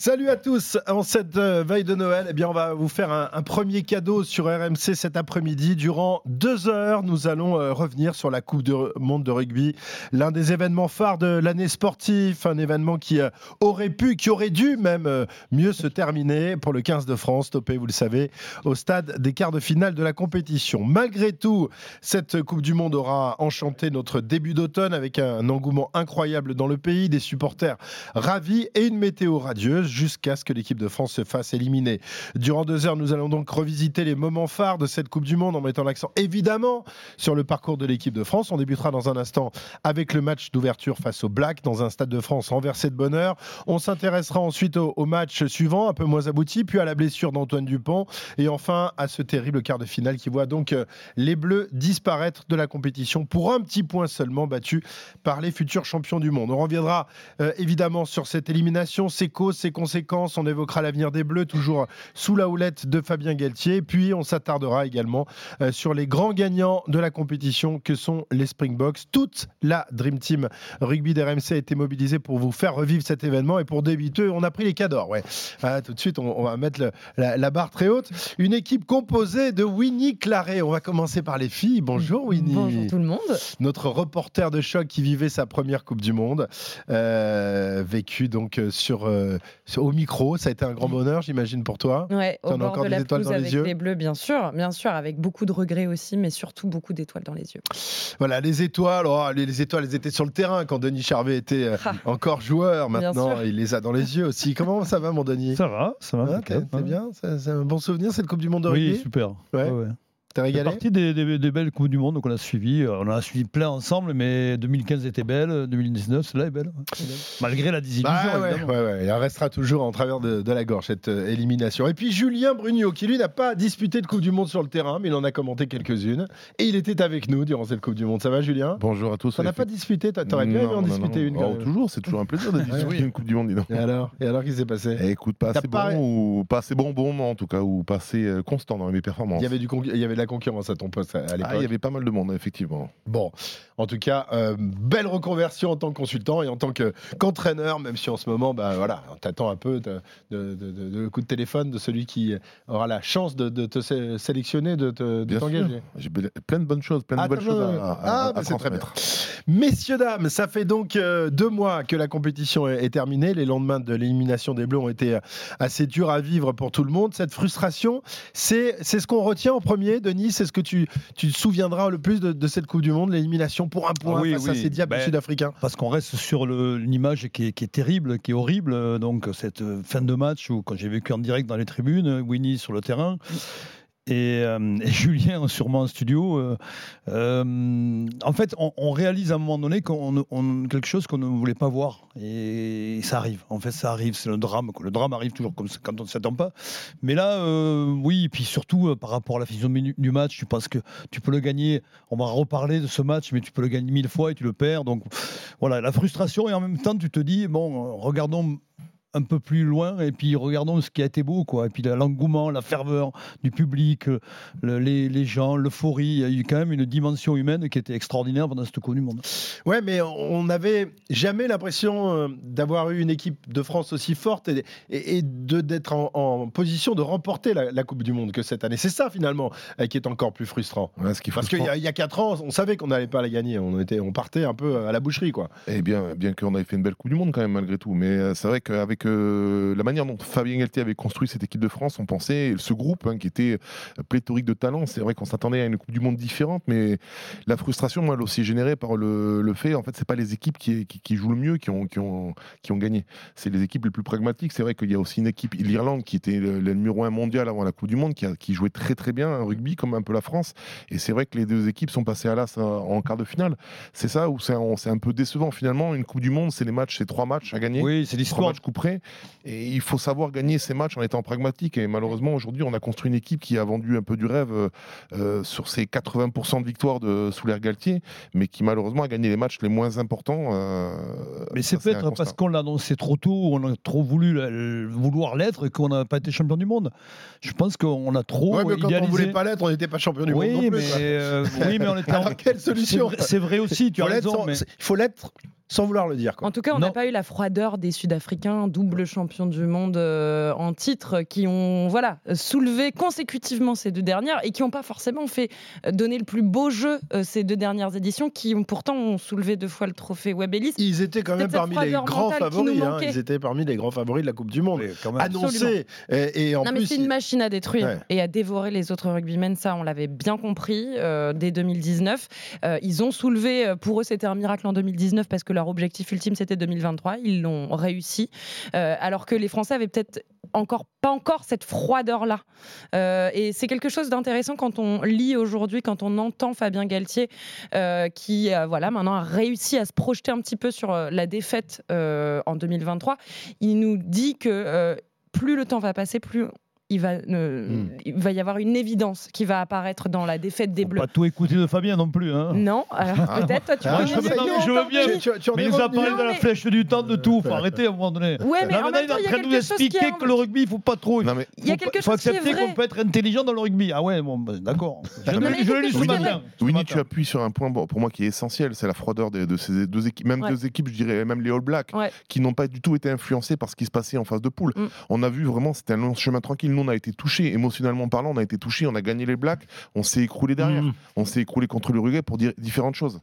Salut à tous. En cette euh, veille de Noël, eh bien, on va vous faire un, premier cadeau sur RMC cet après-midi. Durant deux heures, nous allons euh, revenir sur la Coupe du Monde de rugby, l'un des événements phares de l'année sportive, un événement qui euh, aurait pu, qui aurait dû même mieux se terminer pour le 15 de France, topé, vous le savez, au stade des quarts de finale de la compétition. Malgré tout, cette Coupe du Monde aura enchanté notre début d'automne avec un engouement incroyable dans le pays, des supporters ravis et une météo radieuse jusqu'à ce que l'équipe de France se fasse éliminer. Durant deux heures, nous allons donc revisiter les moments phares de cette Coupe du Monde en mettant l'accent évidemment sur le parcours de l'équipe de France. On débutera dans un instant avec le match d'ouverture face au Black dans un stade de France renversé de bonheur. On s'intéressera ensuite au, match suivant, un peu moins abouti, puis à la blessure d'Antoine Dupont et enfin à ce terrible quart de finale qui voit donc euh, les Bleus disparaître de la compétition pour un petit point seulement battu par les futurs champions du monde. On reviendra euh, évidemment sur cette élimination, ses causes, ses conséquences. On évoquera l'avenir des Bleus, toujours sous la houlette de Fabien Galtier. Puis on s'attardera également euh, sur les grands gagnants de la compétition que sont les Springboks. Toute la Dream Team rugby d'RMC a été mobilisée pour vous faire revivre cet événement et pour débuter, on a pris les cadors. Ouais. Ah, tout de suite, on, va mettre la, barre très haute. Une équipe composée de Winnie Claret. On va commencer par les filles. Bonjour Winnie. Bonjour tout le monde. Notre reporter de choc qui vivait sa première Coupe du Monde, euh, vécu donc euh, sur, au micro. Ça a été un grand bonheur, j'imagine, pour toi. Ouais, au bord encore de des étoiles dans les yeux. Les bleus, bien sûr, bien sûr, avec beaucoup de regrets aussi, mais surtout beaucoup d'étoiles dans les yeux. Voilà, les étoiles. Oh, les, étoiles, elles étaient sur le terrain quand Denis Charvet était euh, ah. encore joueur. Maintenant, il les a dans les yeux aussi. Comment ça va, mon Denis? Ça va, ça va. c'est bien. C'est un bon souvenir cette Coupe du Monde de rugby? Oui, super. Ouais. ouais. C'est partie des, des, belles Coupes du Monde qu'on a suivi. Euh, on a suivi plein ensemble, mais 2015 était belle, 2019, celle-là est belle. Malgré la désillusion. Bah ouais, ouais, Il restera toujours en travers de, la gorge cette euh, élimination. Et puis Julien Brugnot, qui lui n'a pas disputé de Coupe du Monde sur le terrain, mais il en a commenté quelques-unes. Et il était avec nous durant cette Coupe du Monde. Ça va, Julien? Bonjour à tous. On n'a pas disputé. T'aurais bien aimé en disputer une. Oh, toujours, c'est toujours un plaisir de disputer une Coupe du Monde. Et alors, et alors, qu'est-ce qui s'est passé? Eh, Écoute, pas assez, bon, ou pas assez bon, bon, en tout cas, ou pas assez euh, constant dans mes performances. Il y avait, du il y avait de la concurrence à ton poste. Ah, il y avait pas mal de monde, effectivement. Bon, en tout cas, euh, belle reconversion en tant que consultant et en tant qu'entraîneur, même si en ce moment, bah, voilà, on t'attend un peu de, de, coup de téléphone de celui qui aura la chance de, te sélectionner, de t'engager. J'ai plein de bonnes choses, plein de ah, bonnes choses à, ah, bah, bien. Messieurs, dames, ça fait donc euh, deux mois que la compétition est, terminée. Les lendemains de l'élimination des Bleus ont été euh, assez durs à vivre pour tout le monde. Cette frustration, c'est ce qu'on retient en premier, Denis C'est ce que tu, tu te souviendras le plus de, cette Coupe du Monde, l'élimination pour un point ah face à ces diables ben, sud-africains Parce qu'on reste sur l'image qui, qui, est terrible, qui est horrible. Donc, cette fin de match où, quand j'ai vécu en direct dans les tribunes, Winnie sur le terrain. Euh, et, Julien sûrement en studio. Euh, euh, en fait, on, réalise à un moment donné qu'on quelque chose qu'on ne voulait pas voir et ça arrive. En fait, ça arrive. C'est le drame. Le drame arrive toujours comme quand on ne s'attend pas. Mais là, oui. Et puis surtout par rapport à la physionomie du match, tu penses que tu peux le gagner. On va reparler de ce match, mais tu peux le gagner mille fois et tu le perds. Donc voilà, la frustration et en même temps, tu te dis bon, regardons un peu plus loin et puis regardons ce qui a été beau quoi. Et puis l'engouement la ferveur du public les, les, gens l'euphorie il y a eu quand même une dimension humaine qui était extraordinaire pendant cette Coupe du Monde. Ouais mais on n'avait jamais l'impression euh, d'avoir eu une équipe de France aussi forte et, et, de d'être en, position de remporter la, Coupe du Monde que cette année. C'est ça finalement euh, qui est encore plus frustrant. Parce qu'il y, a 4 ans on savait qu'on n'allait pas la gagner. On était on partait un peu à la boucherie quoi. Et eh bien bien qu'on avait fait une belle Coupe du Monde quand même malgré tout. Mais euh, c'est vrai qu'avec que la manière dont Fabien Galtier avait construit cette équipe de France, on pensait, ce groupe hein, qui était pléthorique de talents, c'est vrai qu'on s'attendait à une Coupe du Monde différente, mais la frustration, moi, elle aussi générée par le, fait, en fait, c'est pas les équipes qui, qui, jouent le mieux qui ont, qui ont, qui ont gagné. C'est les équipes les plus pragmatiques. C'est vrai qu'il y a aussi une équipe, l'Irlande, qui était le, numéro un mondial avant la Coupe du Monde, qui, a, qui jouait très très bien un rugby, comme un peu la France. Et c'est vrai que les deux équipes sont passées à l'as euh, en quart de finale. C'est ça où c'est un, peu décevant finalement. Une Coupe du Monde, c'est les matchs, c'est trois matchs à gagner. Oui, c'est l'histoire. Et il faut savoir gagner ces matchs en étant pragmatique. Et malheureusement, aujourd'hui, on a construit une équipe qui a vendu un peu du rêve euh, euh, sur ses 80% de victoires de, sous l'air Galtier, mais qui malheureusement a gagné les matchs les moins importants. Euh, mais c'est peut-être parce qu'on l'a annoncé trop tôt, on a trop voulu vouloir l'être et qu'on n'a pas été champion du monde. Je pense qu'on a trop. Oui, mais quand on voulait pas l'être, on n'était pas champion du monde non plus. Mais, oui, mais on était. Alors, quelle solution C'est vrai aussi, tu as raison. Il faut l'être sans vouloir le dire. En tout cas, on n'a pas eu la froideur des Sud-Africains double champion du monde en titre, qui ont voilà soulevé consécutivement ces deux dernières et qui n'ont pas forcément fait donner le plus beau jeu ces deux dernières éditions, qui ont pourtant ont soulevé deux fois le trophée Web Ellis. Ils étaient quand même parmi les grands favoris. Hein. Ils étaient parmi les grands favoris de la Coupe du Monde. Annoncé. Et, en non, mais c'est une machine à détruire et à dévorer les autres rugbymen. Ça, on l'avait bien compris euh, dès 2019. Euh, ils ont soulevé, euh, pour eux, c'était un miracle en 2019 parce que leur objectif ultime, c'était 2023. Ils l'ont réussi. Alors que les Français avaient peut-être encore pas encore cette froideur là et c'est quelque chose d'intéressant quand on lit aujourd'hui quand on entend Fabien Galtier qui voilà maintenant a réussi à se projeter un petit peu sur la défaite en 2023 il nous dit que plus le temps va passer plus il va, hmm. il va y avoir une évidence qui va apparaître dans la défaite des Bleus. Pas tout écouter de Fabien non plus. Hein. Non, alors ah. peut-être toi tu ah, je, veux, je veux bien. Tu, tu, mais il nous a parlé de la flèche du temps, de tout. Faut arrêter à un moment donné. Ouais, mais en même temps, il y a quelque chose qui que le rugby, il faut pas trop. Non, mais... Il y a quelque chose qui est vrai. Faut accepter qu'on peut être intelligent dans le rugby. Ah ouais, bon, bah, d'accord. Je l'ai lu ce matin. Winnie, tu appuies sur un point pour moi qui est essentiel, c'est la froideur de ces deux équipes, même deux équipes, je dirais, même les All Blacks, qui n'ont pas du tout été influencés par ce qui se passait en phase de poule. Mm. On a vu vraiment, c'était un long chemin tranquille. Nous, on a été touchés émotionnellement parlant, on a été touché, on a gagné les Blacks, on s'est écroulé derrière. Mm. On s'est écroulé contre l'Uruguay pour dire différentes choses.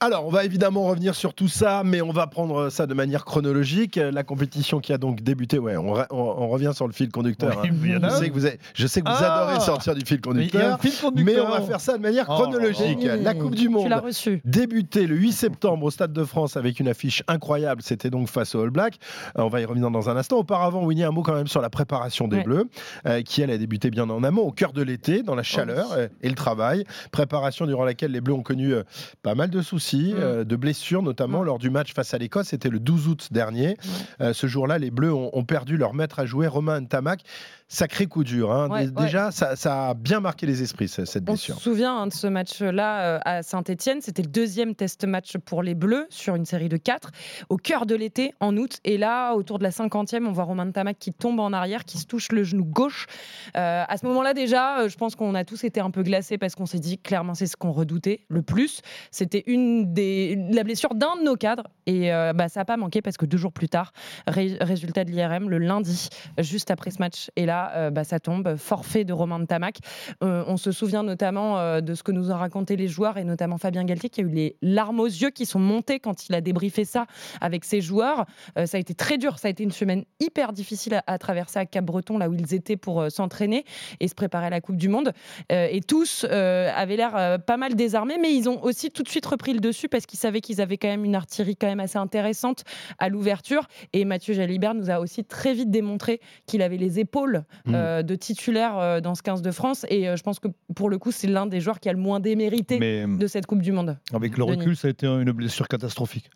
Alors, on va évidemment revenir sur tout ça, mais on va prendre ça de manière chronologique. La compétition qui a donc débuté, ouais, on, revient sur le fil conducteur. Hein. je, sais que vous je sais que vous ah adorez sortir du fil conducteur, mais, on va faire ça de manière oh, chronologique. La Coupe du Monde débuté le 8 septembre au Stade de France avec une affiche incroyable. C'était donc face aux All Blacks. Euh, on va y revenir dans un instant. Auparavant, Winnie, un mot quand même sur la préparation des Bleus, euh, qui elle a débuté bien en amont, au cœur de l'été, dans la chaleur oh, et le travail. Préparation durant laquelle les Bleus ont connu euh, pas mal de soucis, mm. euh, de blessures, notamment mm. lors du match face à l'Écosse. C'était le 12 août dernier. Euh, ce jour-là, les Bleus ont, perdu leur maître à jouer, Romain Ntamak sacré coup dur. Hein. Déjà, Ça, a bien marqué les esprits, cette blessure. On se souvient hein, de ce match-là à Saint-Etienne. C'était le deuxième test match pour les Bleus sur une série de quatre, au cœur de l'été, en août. Et là, autour de la cinquantième, on voit Romain Ntamak qui tombe en arrière, qui se touche le genou gauche. à ce moment-là, déjà, euh, je pense qu'on a tous été un peu glacés parce qu'on s'est dit clairement c'est ce qu'on redoutait le plus. C'était une des la blessure d'un de nos cadres et euh, bah, ça n'a pas manqué parce que deux jours plus tard, résultat de l'IRM le lundi, juste après ce match. Et là, euh, bah, ça tombe forfait de Romain de Tamac. on se souvient notamment de ce que nous ont raconté les joueurs et notamment Fabien Galtier qui a eu les larmes aux yeux qui sont montées quand il a débriefé ça avec ses joueurs. ça a été très dur. Ça a été une semaine hyper difficile à, à traverser à Cap-Breton là où ils étaient pour s'entraîner et se préparer à la Coupe du Monde. Euh, et tous euh, avaient l'air euh, pas mal désarmés, mais ils ont aussi tout de suite repris le dessus parce qu'ils savaient qu'ils avaient quand même une artillerie quand même assez intéressante à l'ouverture. Et Mathieu Jalibert nous a aussi très vite démontré qu'il avait les épaules mmh. de titulaire dans ce 15 de France. Et je pense que pour le coup, c'est l'un des joueurs qui a le moins démérité de cette Coupe du Monde. Avec le recul, ça a été une blessure catastrophique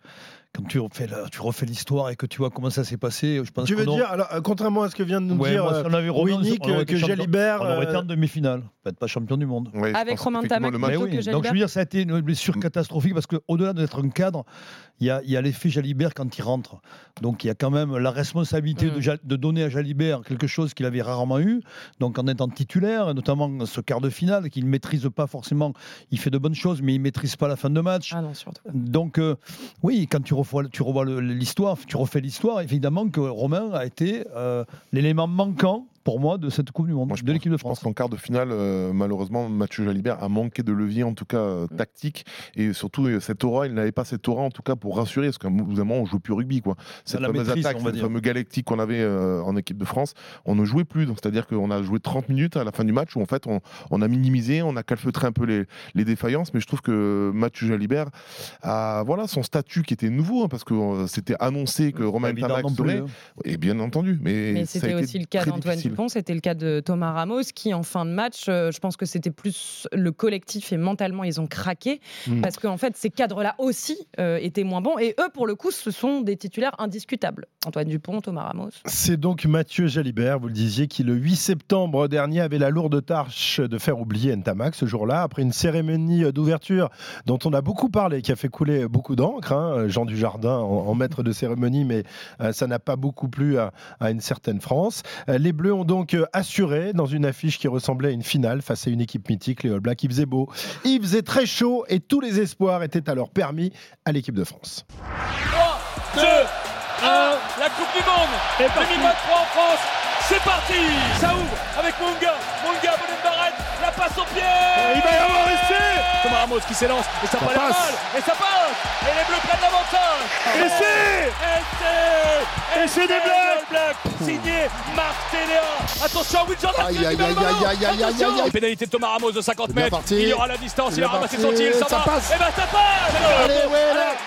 quand tu refais, tu refais l'histoire et que tu vois comment ça s'est passé, je pense Tu veux dire, alors, euh, contrairement à ce que vient de nous dire moi, on avait Winnie, que, que Jalibert. On aurait été en demi-finale, peut-être pas champion du monde. Avec Romain Tamac oui. Donc je veux dire, ça a été une blessure catastrophique parce qu'au-delà d'être un cadre, il y a, y a l'effet Jalibert quand il rentre. Donc il y a quand même la responsabilité de, mm. de, donner à Jalibert quelque chose qu'il avait rarement eu. Donc en étant titulaire, notamment ce quart de finale qu'il ne maîtrise pas forcément, il fait de bonnes choses, mais il ne maîtrise pas la fin de match. Ah non, surtout. Donc euh, oui, quand tu tu revois l'histoire, tu refais l'histoire, évidemment que Romain a été euh, l'élément manquant pour moi de cette Coupe du Monde, de l'équipe de France. Je pense qu'en quart de finale, euh, malheureusement, Mathieu Jalibert a manqué de levier, en tout cas euh, tactique, et surtout euh, cette aura, il n'avait pas cette aura, en tout cas, pour rassurer, parce qu'à un moment, on joue plus au rugby, quoi. Cette fameuse attaque, cette fameuse galactique qu'on avait en équipe de France, on ne jouait plus. Donc, c'est-à-dire qu'on a joué 30 minutes à la fin du match où, en fait, on, a minimisé, on a calfeutré un peu les, les, défaillances, mais je trouve que Mathieu Jalibert a, voilà, son statut qui était nouveau, hein, parce que c'était annoncé que Romain Tamac serait, hein. et bien entendu, mais, mais c'était aussi le cas d'Antoine c'était le cas de Thomas Ramos, qui en fin de match, euh, je pense que c'était plus le collectif et mentalement, ils ont craqué. Mm. Parce qu'en fait, ces cadres-là aussi euh, étaient moins bons. Et eux, pour le coup, ce sont des titulaires indiscutables. Antoine Dupont, Thomas Ramos. C'est donc Mathieu Jalibert, vous le disiez, qui le 8 septembre dernier avait la lourde tâche de faire oublier Ntamak ce jour-là, après une cérémonie d'ouverture dont on a beaucoup parlé, qui a fait couler beaucoup d'encre. Hein, Jean Dujardin en, maître de cérémonie, mais euh, ça n'a pas beaucoup plu à, à une certaine France. les Bleus ont donc assuré dans une affiche qui ressemblait à une finale face à une équipe mythique, les All Blacks. Il faisait beau, il faisait très chaud et tous les espoirs étaient alors permis à l'équipe de France. 3, 2, 1, la Coupe du Monde 2023 en France. C'est parti Ça ouvre avec Munga. Munga, bonne barrette. La passe au pied. il va y avoir essai. Thomas Ramos qui s'élance. Et ça, Ça passe. mal. Et ça passe. Et les Bleus prennent l'avantage. Essai Essai Essai des Blacks. Black. Signé Marc Téléa. Attention, Will Jordan Aïe, aïe, aïe, aïe, aïe, aïe, aïe. Pénalité de Thomas Ramos de 50 C'est bien mètres. Il y aura la distance. Il a ramassé son tir. Ça, Ça va. passe. Et ben ça passe.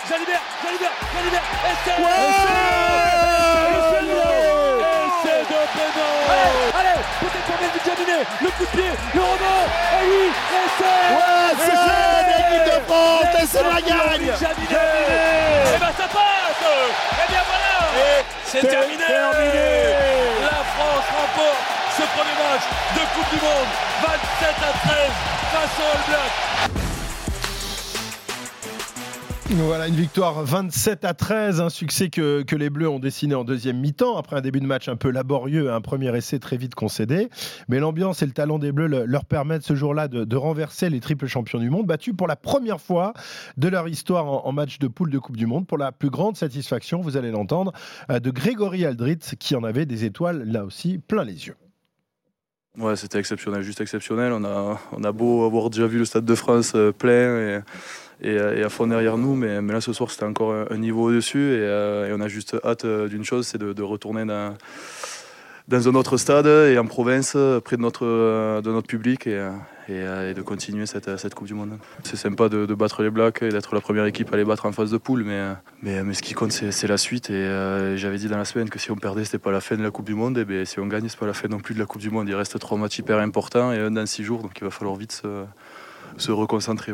Jalibert, Jalibert, Jalibert. Essai. Essai Péno Allez, peut-être pour Melvin Jaminet, le coup de pied, le rebond, et oui, essai Ouais, c'est l'équipe de France, et c'est la gagne. Et ben ça passe. Et bien voilà. Et c'est terminé. La France remporte ce premier match de Coupe du Monde 27 à 13 face au All Blacks Voilà une victoire 27 à 13, un succès que, les Bleus ont dessiné en deuxième mi-temps après un début de match un peu laborieux, un premier essai très vite concédé. Mais l'ambiance et le talent des Bleus le- leur permettent ce jour-là de, renverser les triples champions du monde, battus pour la première fois de leur histoire en, match de poule de Coupe du Monde, pour la plus grande satisfaction, vous allez l'entendre, euh, de Grégory Aldrit qui en avait des étoiles là aussi plein les yeux. Ouais, c'était exceptionnel, juste exceptionnel. On a, on a beau avoir déjà vu le Stade de France euh, plein et, et à fond derrière nous, mais, là ce soir c'était encore un, niveau au-dessus et, euh, et on a juste hâte euh, d'une chose, c'est de, retourner dans, dans un autre stade et en province, euh, près de notre, euh, public et, euh, euh, de continuer cette, Coupe du Monde. C'est sympa de, battre les Blacks et d'être la première équipe à les battre en phase de poule, mais, euh, ce qui compte c'est la suite. Et euh, j'avais dit dans la semaine que si on perdait, c'était pas la fin de la Coupe du Monde, et bien si on gagne, c'est pas la fin non plus de la Coupe du Monde. Il reste trois matchs hyper importants et un dans six jours, donc il va falloir vite se, reconcentrer.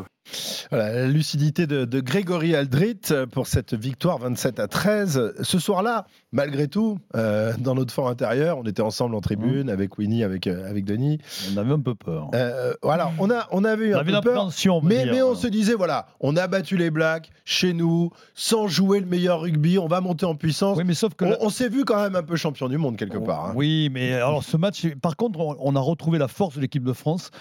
Voilà, la lucidité de, de Grégory Aldrit pour cette victoire 27 à 13. Ce soir-là, malgré tout, euh, dans notre fort intérieur, on était ensemble en tribune avec Winnie, avec, euh, avec Denis. On avait un peu peur. Euh, voilà, on, a, on avait eu on un avait peu une peur. on Mais, dire. mais on se disait, voilà, on a battu les Blacks chez nous, sans jouer le meilleur rugby, on va monter en puissance. Oui, mais sauf que. on s'est vu quand même un peu champion du monde quelque part. hein. Oui, mais alors ce match, par contre, on, on a retrouvé la force de l'équipe de France.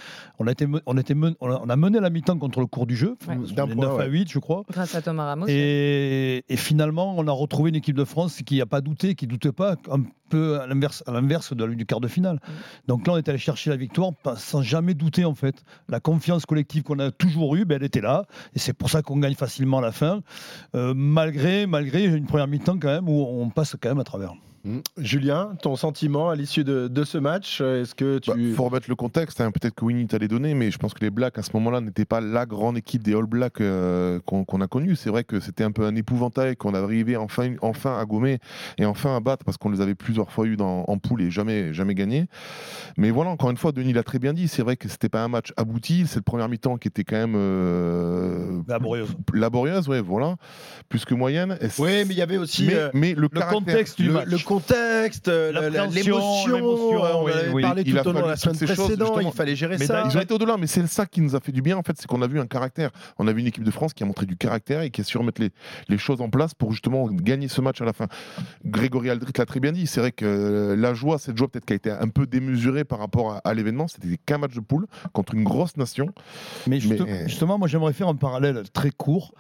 On a, été, me- on, a été men- on a- on a mené la mi-temps contre le cours du jeu, Ouais. sur D'un les point, 9 à ouais. 8, je crois. Grâce à Thomas Ramos. Et, et finalement, on a retrouvé une équipe de France qui n'a pas douté, qui ne doutait pas, un peu à l'inverse, du quart de finale. Donc là, on est allé chercher la victoire sans jamais douter, en fait. La confiance collective qu'on a toujours eue, ben, elle était là. Et c'est pour ça qu'on gagne facilement à la fin, euh, malgré, malgré une première mi-temps quand même où on passe quand même à travers. Mm. Julien, ton sentiment à l'issue de, de ce match euh, Est-ce que tu. Il faut remettre le contexte, hein. peut-être que Winnie t'a les donné, mais je pense que les Blacks à ce moment-là n'étaient pas la grande équipe des All Blacks euh, qu'on a connue. C'est vrai que c'était un peu un épouvantail qu'on arrivait enfin, enfin à gommer et enfin à battre parce qu'on les avait plusieurs fois eu dans, en poule et jamais, jamais gagné. Mais voilà, encore une fois, Denis l'a très bien dit, c'est vrai que c'était pas un match abouti. Cette première mi-temps qui était quand même euh, Laborieuse. laborieuse, ouais, voilà, plus que moyenne. Oui, mais il y avait aussi. mais, euh, mais le, contexte du le, match. le contexte, euh, l'émotion, euh, on oui, avait oui. parlé tout au long de la semaine toutes ces choses, précédente, il fallait gérer Mais ça. Ils ont été au-delà, mais c'est ça qui nous a fait du bien, en fait, c'est qu'on a vu un caractère. On a vu une équipe de France qui a montré du caractère et qui a su remettre les, les choses en place pour justement gagner ce match à la fin. Grégory Aldrit l'a très bien dit. C'est vrai que euh, la joie, cette joie peut-être qui a été un peu démesurée par rapport à, à l'événement, c'était qu'un match de poule contre une grosse nation. Mais, juste- Mais- justement, moi j'aimerais faire un parallèle très court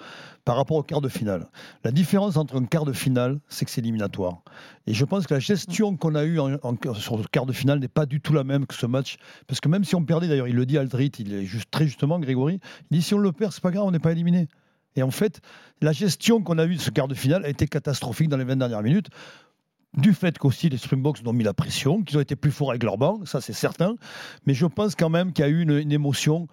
par rapport au quart de finale. La différence entre un quart de finale, c'est que c'est éliminatoire. Et je pense que la gestion qu'on a eue sur le quart de finale n'est pas du tout la même que ce match. Parce que même si on perdait, d'ailleurs, il le dit Aldrit, il est juste très justement, Grégory, il dit si on le perd, c'est pas grave, on n'est pas éliminé. Et en fait, la gestion qu'on a eue de ce quart de finale a été catastrophique dans les 20 dernières minutes. Du fait qu'aussi les Springboks ont mis la pression, qu'ils ont été plus forts avec leur banc, ça c'est certain. Mais je pense quand même qu'il y a eu une émotion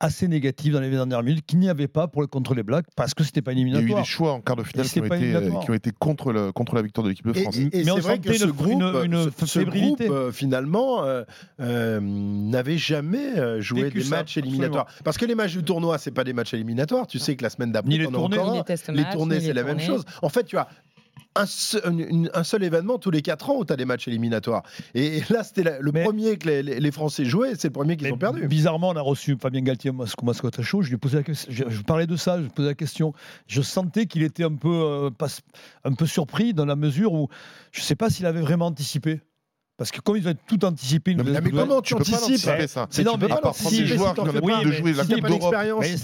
assez négative dans les dernières minutes qu'il n'y avait pas pour le contre les Blacks parce que c'était pas Il y a eu éliminatoire. des choix en quart de finale qui ont, été, euh, éliminatoire. qui ont été contre, le, contre la victoire de l'équipe de France. et- et Mais on c'est vrai que ce une- groupe, une- une ce- ce fébrilité. groupe, euh, finalement, euh, euh, n'avait jamais joué Vécu des ça, matchs éliminatoires. Parce que les matchs du tournoi, c'est pas des matchs éliminatoires. Tu sais que la semaine d'après, Ni les tournées. encore Ni un. les tournées, c'est la même chose. En fait, tu as un seul, une- un seul événement tous les 4 ans où tu as des matchs éliminatoires. Et, là, c'était le Mais- premier que les, les- les Français jouaient, c'est le premier qu'ils ont perdu. Bizarrement, on a reçu Fabien Galtier mascotte chaud. Je lui ai posé la question. Je, je parlais de ça. Je lui posais la question. Je sentais qu'il était un peu, euh, pas- un peu surpris dans la mesure où je ne sais pas s'il avait vraiment anticipé. Parce que comme ils ont tout anticipé, Non, mais, ils mais ont- comment tu anticipes ça. C'est- non, tu mais à part prendre des joueurs qui ont l'habitude de jouer la Coupe d'Europe.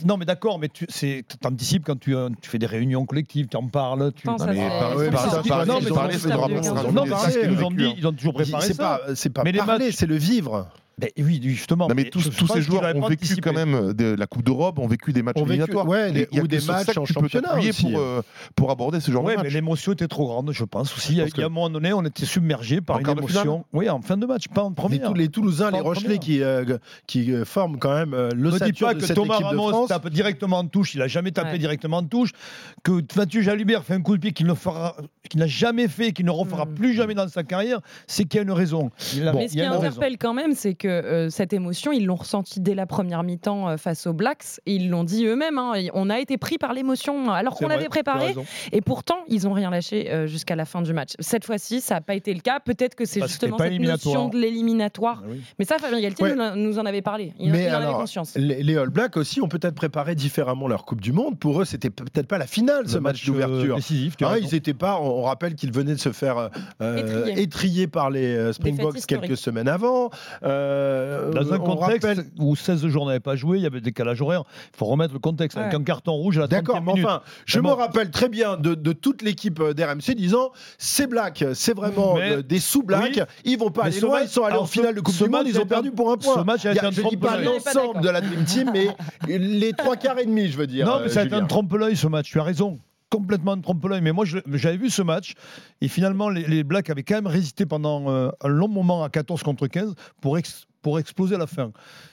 non, mais d'accord, mais tu c'est- t'anticipes quand tu, euh, tu fais des réunions collectives, tu en parles. Tu... Non, mais c'est- par- c'est Ils ont non, mais ce qu'ils nous ont dit, ils ont toujours préparé C'est ça. c'est pas Mais les parler, c'est le vivre. Ben oui, justement. Non, mais tous, ces joueurs ont vécu quand même de la Coupe d'Europe, ont vécu des matchs vécu- éliminatoires. ouais, ou des matchs en championnat aussi. pour, euh, pour aborder ce genre Ouais, de mais match. l'émotion était trop grande, je pense aussi. Il y a, Parce il y a un moment donné, on était submergé par En une émotion. Oui, en fin de match, pas en Les, première. Tou- les Toulousains, Pas les Rochelais qui, euh, qui euh, forment quand même euh, Ne dis pas de que Thomas Ramos tape directement en touche, il a jamais tapé Ouais. directement en touche, que Mathieu Jalibert fait un coup de pied qu'il ne fera, qu'il n'a jamais fait, qu'il ne refera Mm. plus jamais dans sa carrière, c'est qu'il y a une raison. Mais ce qui interpelle quand même, c'est que euh, cette émotion, ils l'ont ressentie dès la première mi-temps euh, face aux Blacks. Et ils l'ont dit eux-mêmes. hein, on a été pris par l'émotion alors qu'on vrai, avait tu as préparé. Et pourtant, ils n'ont rien lâché euh, jusqu'à la fin du match. Cette fois-ci, ça n'a pas été le cas. Peut-être que c'est justement cette notion de l'éliminatoire. Ah oui. Mais ça, Fabien Galtier Ouais. nous, nous en avait parlé. Il, Mais il en avait conscience. Les, les All Blacks aussi ont peut-être préparé différemment leur Coupe du Monde. Pour eux, c'était peut-être pas la finale, ce Le match, euh, d'ouverture. as Hein, ils étaient pas. On, on rappelle qu'ils venaient de se faire euh, Étrier. étrier par les euh, Springboks quelques semaines avant. Euh, Dans un on contexte rappelle- où 16 joueurs n'avaient pas joué, il y avait des décalage horaire. Il faut remettre le contexte. Avec un carton rouge à la 30e D'accord, mais enfin, je me bon. rappelle très bien de, de toute l'équipe euh, d'RMC disant c'est black, c'est vraiment Mais- euh, des sous-blacks, Oui. ils vont pas Mais aller ce loin, match- ils sont allés alors en ce- finale de Coupe du Monde, ils a ont perdu pour un point. ce match a Il y été un je dis pas l'ensemble de la Dream Team, mais les trois quarts et demi, je veux dire. Non, euh, mais ça a été Julien. un trompe-l'œil ce match, tu as raison. Complètement un trompe-l'œil. Mais moi, je- j'avais vu ce match et finalement, les, les Blacks avaient quand même résisté pendant euh, un long moment à 14 contre 15 pour, ex- pour exploser à la fin.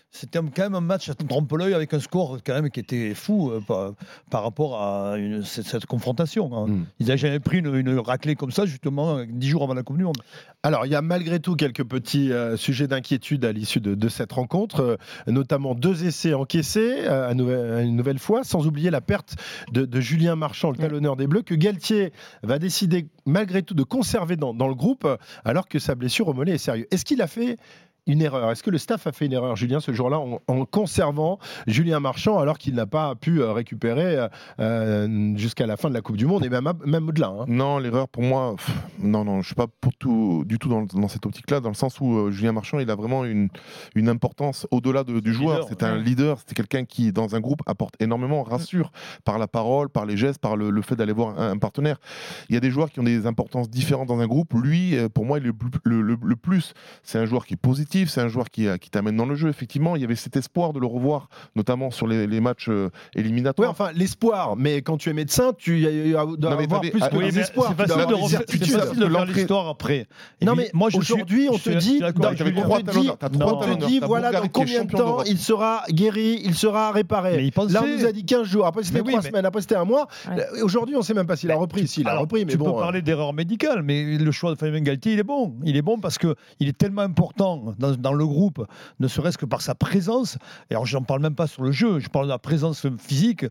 C'était quand même un match à trompe-l'œil avec un score quand même qui était fou euh, par, par rapport à une- cette, cette confrontation. hein. Mm. Ils n'avaient jamais pris une, une raclée comme ça, justement, 10 jours avant la Coupe du Monde. Alors, il y a malgré tout quelques petits euh, sujets d'inquiétude à l'issue de, de cette rencontre, euh, notamment deux essais encaissés à, nouvel- à une nouvelle fois, sans oublier la perte de, de Julien Marchand, le talonneur des Bleus, que Galtier va décider malgré tout de conserver dans, dans le groupe, alors que sa blessure au mollet est sérieuse. Est-ce qu'il a fait une erreur Est-ce que le staff a fait une erreur, Julien, ce jour-là, en, en conservant Julien Marchand alors qu'il n'a pas pu euh, récupérer euh, euh, jusqu'à la fin de la Coupe du Monde et même, même au-delà hein? Non, l'erreur pour moi, pff, non, non, je suis pas pour tout, du tout dans, dans cette optique-là, dans le sens où euh, Julien Marchand, il a vraiment une, une importance au-delà de- du joueur. C'est un ouais. leader, c'était quelqu'un qui, dans un groupe, apporte énormément, rassure par la parole, par les gestes, par le, le fait d'aller voir un, un partenaire. Il y a des joueurs qui ont des importances différentes dans un groupe. Lui, pour moi, il est le, plus- le- le- le plus. C'est un joueur qui est positif, c'est un joueur qui, qui t'amène dans le jeu. Effectivement, il y avait cet espoir de le revoir, notamment sur les, les matchs euh, éliminatoires. enfin, l'espoir, mais quand tu es médecin, tu dois mais avoir plus ah, que oui, des espoirs. C'est tu facile, de, refaire- facile de faire l'histoire après. Et Non, mais moi, aujourd'hui, on te dit, on te dit, voilà, dans combien de temps il sera guéri, il sera réparé. Là, on nous a dit 15 jours. Après, c'était Mais oui, trois mais- semaines. Après, c'était un mois. Ouais. Aujourd'hui, on ne sait même pas s'il a repris. S'il a repris, mais tu bon. peux euh, parler d'erreur médicale, mais le choix de Fabien Galtier, il est bon. Il est bon parce que il est tellement important dans, dans le groupe, ne serait-ce que par sa présence. Et alors, j'en parle même pas sur le jeu, je parle de la présence physique,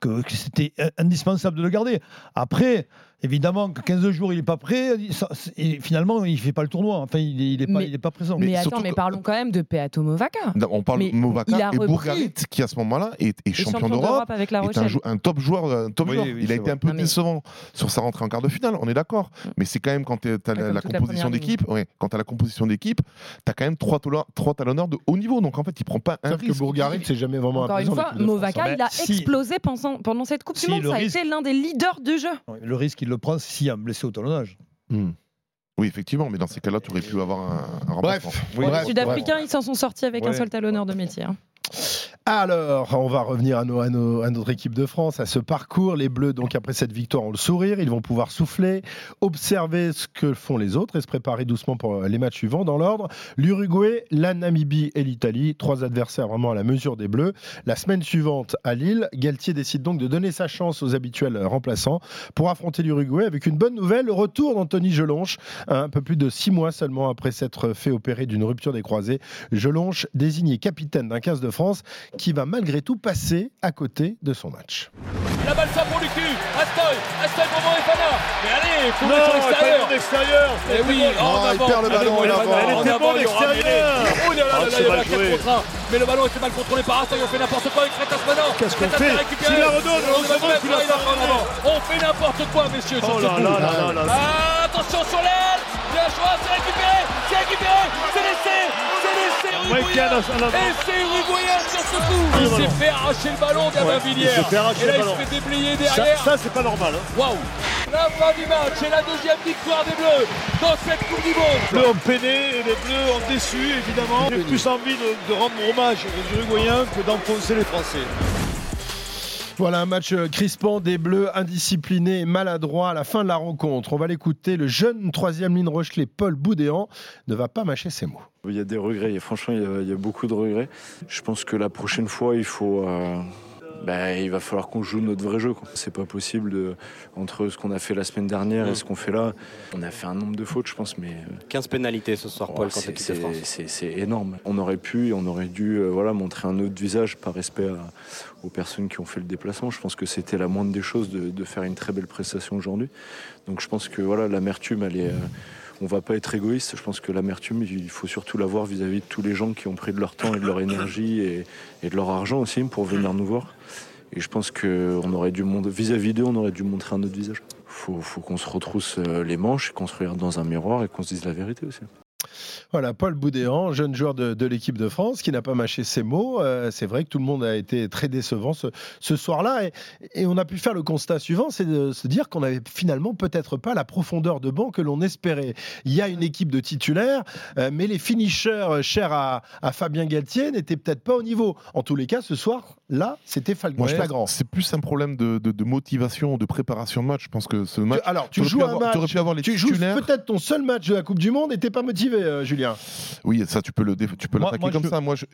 que, que c'était indispensable de le garder. Après, évidemment, que 15 jours, il n'est pas prêt, ça- et finalement, il fait pas le tournoi. Enfin, il n'est pas, il est pas présent. Mais, Mais attends, mais parlons quand même de Peato Movaca. Non, On parle de Movaca et repris. Bourgarit, qui à ce moment-là est, champion d'Europe. avec La est un, un top joueur, un top Oui, joueur. oui, il a été vrai. un peu Non, mais- décevant sur sa rentrée en quart de finale, on est d'accord. Mm. Mais c'est quand même quand tu as Ouais, la, composition d'équipe, quand tu as la composition d'équipe, tu as quand même trois, talonneurs- trois talonneurs de haut niveau. Donc en fait, il prend pas un Sauf que risque. Bourgarit, c'est jamais vraiment Encore une imposant, fois, de France, Movaca, hein. il a explosé pendant, cette Coupe du Monde. Ça a risque- été l'un des leaders du jeu. Le risque, il le prend s'il y a un blessé au talonnage. Hmm. Oui, effectivement, mais dans ces cas-là, tu aurais pu avoir un, un. Bref, Oui, bref, les Sud-Africains, ils s'en sont sortis avec un seul talonneur de métier. hein. Alors, on va revenir à, notre équipe de France, à ce parcours. Les Bleus, donc après cette victoire, ont le sourire. Ils vont pouvoir souffler, observer ce que font les autres et se préparer doucement pour les matchs suivants dans l'ordre. L'Uruguay, la Namibie et l'Italie. Trois adversaires vraiment à la mesure des Bleus. La semaine suivante, à Lille, Galtier décide donc de donner sa chance aux habituels remplaçants pour affronter l'Uruguay avec une bonne nouvelle, le retour d'Anthony Gelonche, un peu plus de six mois seulement après s'être fait opérer d'une rupture des croisés. Gelonche, désigné capitaine d'un 15 de France, qui va malgré tout passer à côté de son match. La balle ça pour du cul. Astoy, Astoy pour Moefana. Mais allez, faut mettre l'extérieur. l'extérieur. Eh oui, Oh, en il avant. perd le ballon, Elle était l'extérieur. Oh là là Ah, là, c'est il y a mal la 4 joué. contre 1. Mais le ballon était mal contrôlé par Astoy. On fait n'importe quoi avec maintenant. Qu'est-ce qu'on fait a récupéré. S'il la redonne, Le on se qu'il la fait en avant. On fait n'importe quoi, messieurs, sur Oh ce là coup. là là là là. Ah, attention sur l'aile Bien joué, c'est récupéré C'est récupéré avec Yann Et c'est Uruguayen sur ce coup Il s'est fait arracher le ballon, Gabin Villiers. Et là, il se fait déblayer derrière. Ça, c'est pas normal. Hein. Waouh La fin du match et la deuxième victoire des Bleus dans cette Coupe du Monde. Les Bleus ont peiné et les Bleus ont déçu, évidemment. J'ai plus envie de, de rendre hommage aux Uruguayens que d'enfoncer les Français. Voilà un match euh, crispant des Bleus, indisciplinés et maladroits à la fin de la rencontre. On va l'écouter. Le jeune troisième ligne Rochelet, Paul Boudéan, ne va pas mâcher ses mots. Il y a des regrets, franchement, il y, a, beaucoup de regrets. Je pense que la prochaine fois, il faut. Euh bah, il va falloir qu'on joue notre vrai jeu. C'est pas possible de, entre ce qu'on a fait la semaine dernière et ce qu'on fait là. On a fait un nombre de fautes, je pense, mais 15 pénalités ce soir, Paul, quand C'est énorme. On aurait pu et on aurait dû euh, voilà, montrer un autre visage par respect à, aux personnes qui ont fait le déplacement. Je pense que c'était la moindre des choses de, de, faire une très belle prestation aujourd'hui. Donc je pense que voilà, l'amertume, elle est. Euh, on va pas être égoïste. Je pense que l'amertume, il faut surtout l'avoir vis-à-vis de tous les gens qui ont pris de leur temps et de leur énergie et, de leur argent aussi pour venir nous voir. Et je pense qu'on aurait dû vis-à-vis d'eux, on aurait dû montrer un autre visage. Faut, faut qu'on se retrousse euh, les manches, qu'on se regarde dans un miroir et qu'on se dise la vérité aussi. Voilà, Paul Boudéan, jeune joueur de, de l'équipe de France, qui n'a pas mâché ses mots. Euh, c'est vrai que tout le monde a été très décevant ce, ce soir-là. Et, et, on a pu faire le constat suivant, c'est de se dire qu'on n'avait finalement peut-être pas la profondeur de banc que l'on espérait. Il y a une équipe de titulaires, euh, mais les finishers chers à, à Fabien Galtier n'étaient peut-être pas au niveau. En tous les cas, ce soir, là, c'était flagrant. C'est plus un problème de, de, de, motivation, de préparation de match. Je pense que ce match. Tu, alors, tu joues un avoir, match. Pu avoir les tu joues peut-être ton seul match de la Coupe du Monde et t'es pas motivé, euh, Julien. Oui, ça tu peux le tu peux l'attaquer comme je... ça. Moi, je,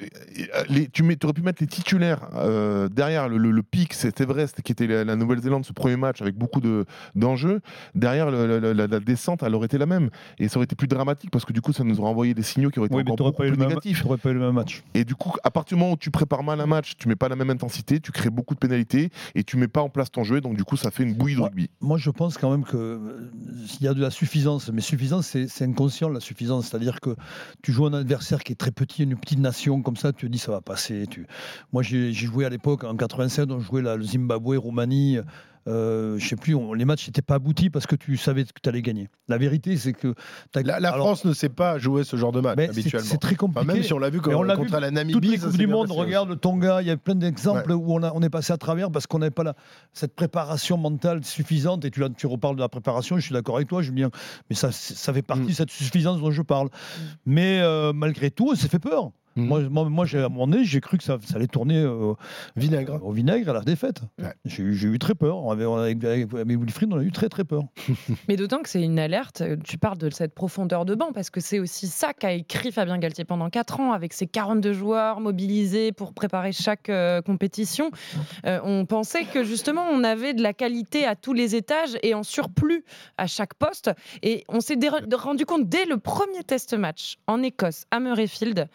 les, tu mets, aurais pu mettre les titulaires euh, derrière le, le, le, pic, c'est Everest qui était la, la Nouvelle-Zélande ce premier match avec beaucoup de d'enjeux. Derrière le, la, la, descente, elle aurait été la même et ça aurait été plus dramatique parce que du coup, ça nous aurait envoyé des signaux qui auraient été oui, encore beaucoup plus négatifs. Même, pas eu le même match. Et du coup, à partir du moment où tu prépares mal un match, tu mets pas la même intensité, tu crées beaucoup de pénalités et tu mets pas en place ton jeu. Et donc du coup, ça fait une bouillie de rugby. Moi, je pense quand même que euh, il y a de la suffisance, mais suffisance, c'est inconscient la suffisance, c'est-à-dire que tu joues un adversaire qui est très petit, une petite nation comme ça, tu te dis ça va passer. Tu... Moi j'ai joué à l'époque en 87, on jouait le Zimbabwe, Roumanie. Euh, je sais plus, on, les matchs n'étaient pas aboutis parce que tu savais que tu allais gagner. La vérité, c'est que la, la Alors, France ne sait pas jouer ce genre de match habituellement. C'est très compliqué. Enfin, même si on l'a vu quand, on l'a contre vu, la Namibie. Toutes les coupes du monde, regarde le Tonga, il y a plein d'exemples ouais. où on, a, on, est passé à travers parce qu'on n'avait pas la, cette préparation mentale suffisante. Et tu, tu reparles de la préparation, je suis d'accord avec toi, Julien, mais ça, ça fait partie mm. de cette suffisance dont je parle. Mm. Mais euh, malgré tout, s'est fait peur. Mmh. Moi, moi, moi à un moment donné, j'ai cru que ça, ça allait tourner euh, vinaigre. au vinaigre à la défaite. Ouais. J'ai eu, très peur. On avait, on avait, avec, avec Wilfried, on a eu très très peur. Mais d'autant que c'est une alerte. Tu parles de cette profondeur de banc parce que c'est aussi ça qu'a écrit Fabien Galtier pendant 4 ans avec ses 42 joueurs mobilisés pour préparer chaque euh, compétition. Euh, on pensait que justement on avait de la qualité à tous les étages et en surplus à chaque poste. Et on s'est rendu compte dès le premier test match en Écosse à Murrayfield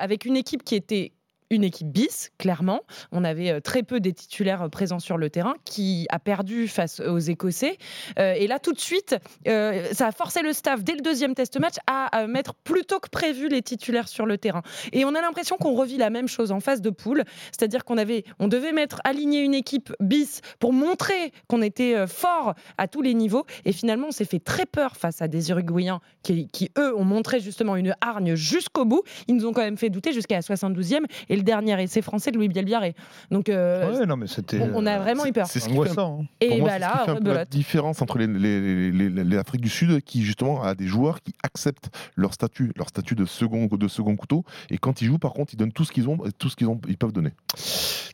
avec une équipe qui était une équipe bis, clairement. On avait euh, très peu des titulaires euh, présents sur le terrain, qui a perdu face aux Écossais. Euh, et là, tout de suite, ça a forcé le staff, dès le deuxième test match, à, mettre plus tôt que prévu les titulaires sur le terrain. Et on a l'impression qu'on revit la même chose en phase de poule, c'est-à-dire qu'on avait, on devait mettre, aligner une équipe bis pour montrer qu'on était fort à tous les niveaux. Et finalement, on s'est fait très peur face à des Uruguayens qui, eux, ont montré justement une hargne jusqu'au bout. Ils nous ont quand même fait douter jusqu'à la 72e. Et le dernier essai français de Louis Bielbiaré. Donc, euh, ouais, non, mais. On, on, a vraiment eu peur. C'est ce qui fait, hein. Et bah là, ce qui fait la différence entre l'Afrique du Sud, qui justement a des joueurs qui acceptent leur statut, leur statut de second, de second couteau, et quand ils jouent, par contre, ils donnent tout ce qu'ils ont, tout ce qu'ils ont, ils peuvent donner.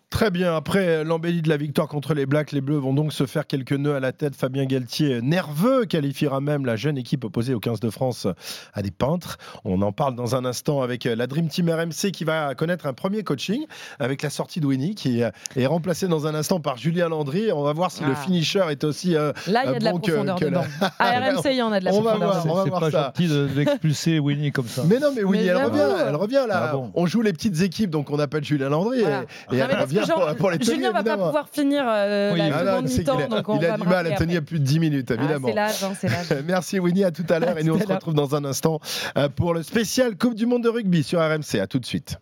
Très bien. Après l'embellie de la victoire contre les Blacks, les Bleus vont donc se faire quelques nœuds à la tête. Fabien Galtier, nerveux, qualifiera même la jeune équipe opposée au 15 de France à des peintres. On en parle dans un instant avec la Dream Team RMC qui va connaître un premier coaching avec la sortie de Winnie qui est remplacée dans un instant par Julien Landry. On va voir si ah. le finisher est aussi euh, là il y a bon de la profondeur que, dedans. La... À RMC il y en a de la on profondeur. Va voir, on va pas ça. gentil d'expulser Winnie comme ça. Mais non, mais Winnie, Mais elle revient, elle revient là. Ah bon. On joue les petites équipes, donc on appelle Julien Landry Voilà. et, et Non, elle revient que genre, pour, pour les tenir, Julien va pas pouvoir finir euh, Oui, la Ah non, seconde c'est qu'il mi-temps, a- donc on il a va du mal à tenir plus de 10 minutes. Ah, évidemment. c'est l'âge, hein, c'est l'âge. Merci Winnie, à tout à l'heure. Et nous, on se retrouve dans un instant euh, pour le spécial Coupe du Monde de rugby sur RMC. À tout de suite.